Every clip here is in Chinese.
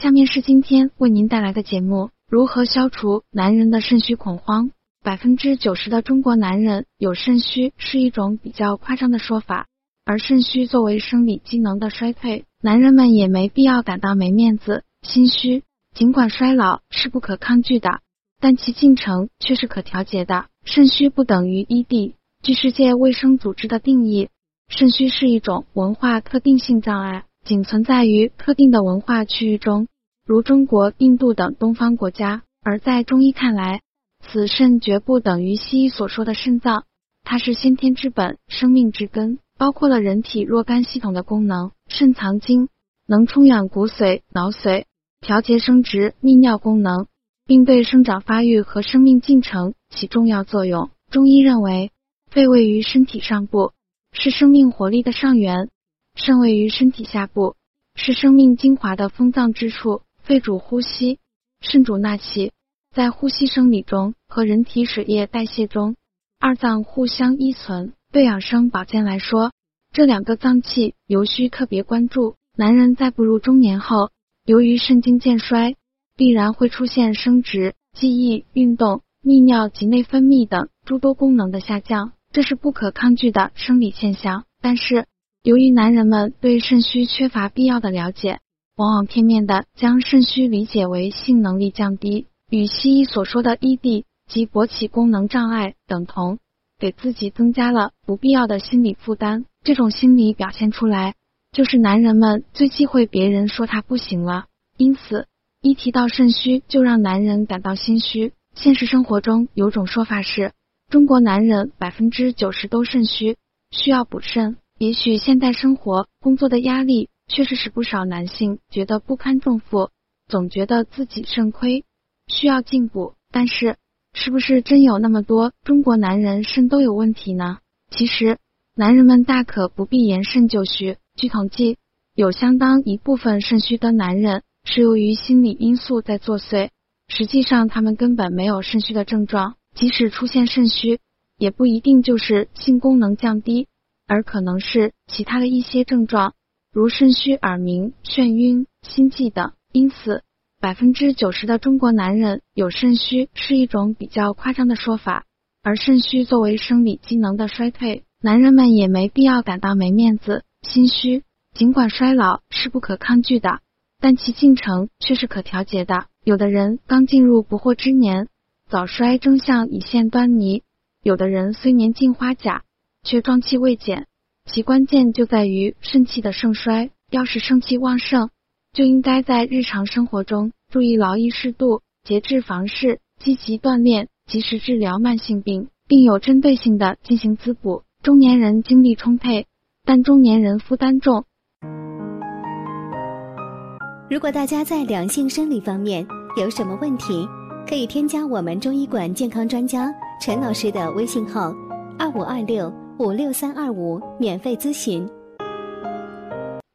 下面是今天为您带来的节目：如何消除男人的肾虚恐慌？百分之九十的中国男人有肾虚是一种比较夸张的说法，而肾虚作为生理机能的衰退，男人们也没必要感到没面子、心虚。尽管衰老是不可抗拒的，但其进程却是可调节的。肾虚不等于 ED。据世界卫生组织的定义，肾虚是一种文化特定性障碍，仅存在于特定的文化区域中，如中国、印度等东方国家。而在中医看来，此肾绝不等于西医所说的肾脏，它是先天之本，生命之根，包括了人体若干系统的功能。肾藏精，能充养骨髓、脑髓。调节生殖、泌尿功能，并对生长发育和生命进程起重要作用。中医认为，肺位于身体上部，是生命活力的上源；肾位于身体下部，是生命精华的封藏之处。肺主呼吸，肾主纳气，在呼吸生理中和人体水液代谢中，二脏互相依存。对养生保健来说，这两个脏器尤需特别关注。男人在步入中年后，由于肾精渐衰，必然会出现生殖、记忆、运动、泌尿及内分泌等诸多功能的下降，这是不可抗拒的生理现象。但是，由于男人们对肾虚缺乏必要的了解，往往片面的将肾虚理解为性能力降低，与西医所说的 ED 及勃起功能障碍等同，给自己增加了不必要的心理负担。这种心理表现出来。就是男人们最忌讳别人说他不行了，因此一提到肾虚就让男人感到心虚。现实生活中有种说法是，中国男人百分之九十都肾虚，需要补肾。也许现代生活工作的压力确实使不少男性觉得不堪重负，总觉得自己肾亏，需要进补。但是，是不是真有那么多中国男人肾都有问题呢？其实，男人们大可不必言肾就虚。据统计，有相当一部分肾虚的男人是由于心理因素在作祟，实际上他们根本没有肾虚的症状。即使出现肾虚，也不一定就是性功能降低，而可能是其他的一些症状，如肾虚、耳鸣、眩晕、心悸等。因此，百分之九十的中国男人有肾虚是一种比较夸张的说法。而肾虚作为生理机能的衰退，男人们也没必要感到没面子。心虚，尽管衰老是不可抗拒的，但其进程却是可调节的。有的人刚进入不惑之年，早衰征象已现端倪；有的人虽年近花甲，却壮气未减。其关键就在于肾气的盛衰。要是肾气旺盛，就应该在日常生活中注意劳逸适度、节制房事、积极锻炼、及时治疗慢性病，并有针对性的进行滋补。中年人精力充沛。但中年人负担重。如果大家在两性生理方面有什么问题，可以添加我们中医馆健康专家陈老师的微信号：二五二六五六三二五，免费咨询。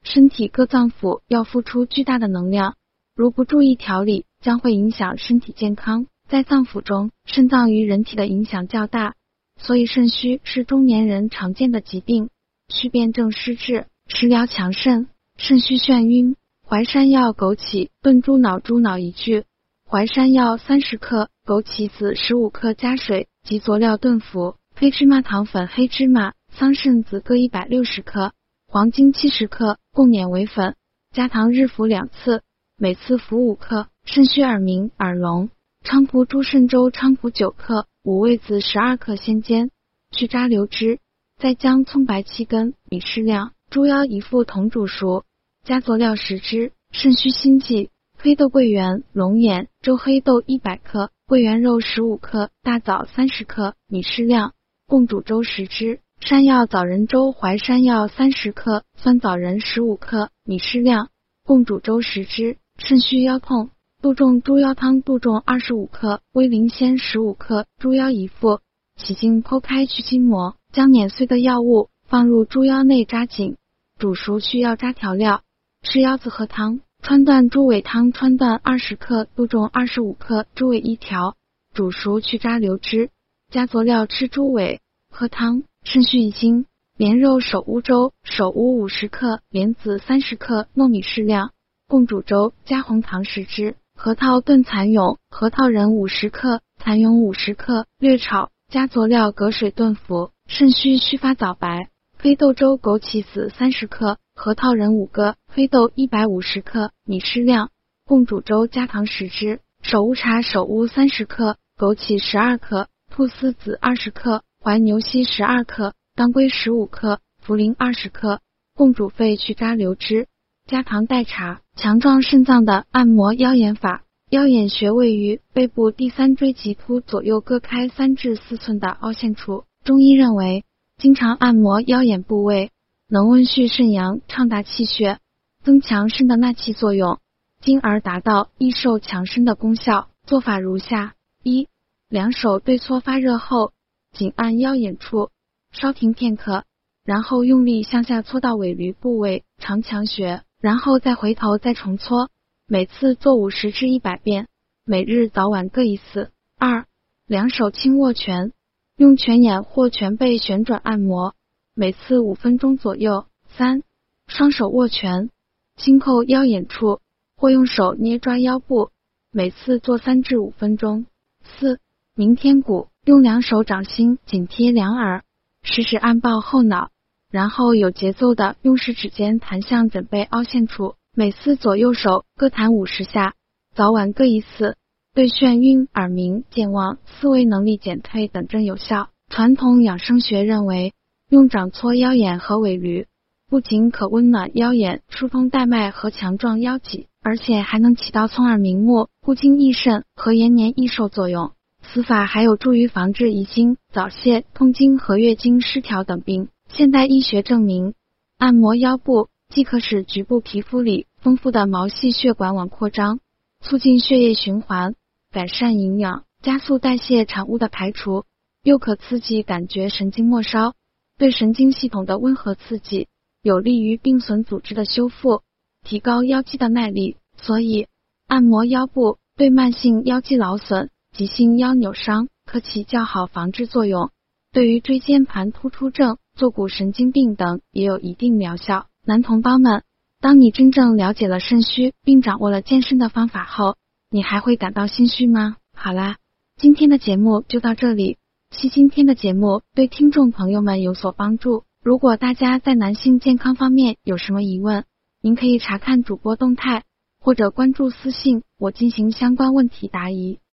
身体各脏腑要付出巨大的能量，如不注意调理，将会影响身体健康。在脏腑中，肾脏与人体的影响较大，所以肾虚是中年人常见的疾病。需辨证施治，食疗强肾。肾虚眩晕，淮山药、枸杞炖猪脑、猪脑一具，淮山药三十克，枸杞子十五克，加水及佐料炖服。黑芝麻糖粉、黑芝麻、桑葚子各一百六十克，黄精七十克，共碾为粉，加糖日服两次，每次服五克。肾虚耳鸣、耳聋，菖蒲猪肾粥，菖蒲九克，五味子十二克，先煎，去渣留汁。再将葱白七根，米适量，猪腰一副同煮熟，加佐料十只。肾虚心悸，黑豆桂圆、龙眼粥，黑豆一百克，桂圆肉十五克，大枣三十克，米适量，共煮粥十只。山药枣仁粥，淮山药三十克，酸枣仁十五克，米适量，共煮粥十只。肾虚腰痛，杜仲猪腰汤，杜仲二十五克，威灵仙十五克，猪腰一副，洗净剖开去筋膜。将碾碎的药物放入猪腰内扎紧，煮熟去药渣调料，吃腰子喝汤。川断猪尾汤，川断二十克，杜仲二十五克，猪尾一条，煮熟去渣留汁，加佐料吃猪尾喝汤。肾虚一经，莲肉手乌粥，手乌五十克，莲子三十克，糯米适量，共煮粥加红糖十支，核桃炖蚕蛹，核桃仁五十克，蚕蛹五十克，略炒，加佐料，隔水炖服。肾虚须发早白。黑豆粥枸杞子三十克，核桃仁五个，黑豆一百五十克，米适量，共煮粥加糖十支。首乌茶首乌三十克，枸杞十二克，菟丝子二十克，怀牛膝十二克，当归十五克，茯苓二十克，共煮沸去渣留汁，加糖代茶。强壮肾脏的按摩腰眼法，腰眼穴位于背部第三椎棘突左右各开三至四寸的凹陷处。中医认为，经常按摩腰眼部位，能温煦肾阳，畅达气血，增强肾的纳气作用。进而达到益寿强身的功效。做法如下：一、两手对搓发热后，紧按腰眼处，稍停片刻，然后用力向下搓到尾闾部位长强穴，然后再回头再重搓，每次做五十至一百遍，每日早晚各一次。二、两手轻握拳，用拳眼或拳背旋转按摩，每次五分钟左右。三、双手握拳，轻扣腰眼处。或用手捏抓腰部，每次做三至五分钟。四、明天鼓，用两手掌心紧贴两耳，食指按抱后脑，然后有节奏的用食指尖弹向枕背凹陷处，每次左右手各弹五十下，早晚各一次，对眩晕、耳鸣、健忘、思维能力减退等症有效。传统养生学认为，用掌搓腰眼和尾闾，不仅可温暖腰眼、疏通带脉和强壮腰脊。而且还能起到聪耳明目、固精益肾和延年益寿作用。此法还有助于防治遗精、早泄、痛经和月经失调等病。现代医学证明，按摩腰部既可使局部皮肤里丰富的毛细血管网扩张，促进血液循环，改善营养，加速代谢产物的排除，又可刺激感觉神经末梢，对神经系统的温和刺激，有利于病损组织的修复。提高腰肌的耐力，所以按摩腰部对慢性腰肌劳损、急性腰扭伤可起较好防治作用。对于椎间盘突出症、坐骨神经病等也有一定疗效。男同胞们，当你真正了解了肾虚，并掌握了健身的方法后，你还会感到心虚吗？好啦，今天的节目就到这里。希今天的节目对听众朋友们有所帮助。如果大家在男性健康方面有什么疑问，您可以查看主播动态，或者关注私信我进行相关问题答疑。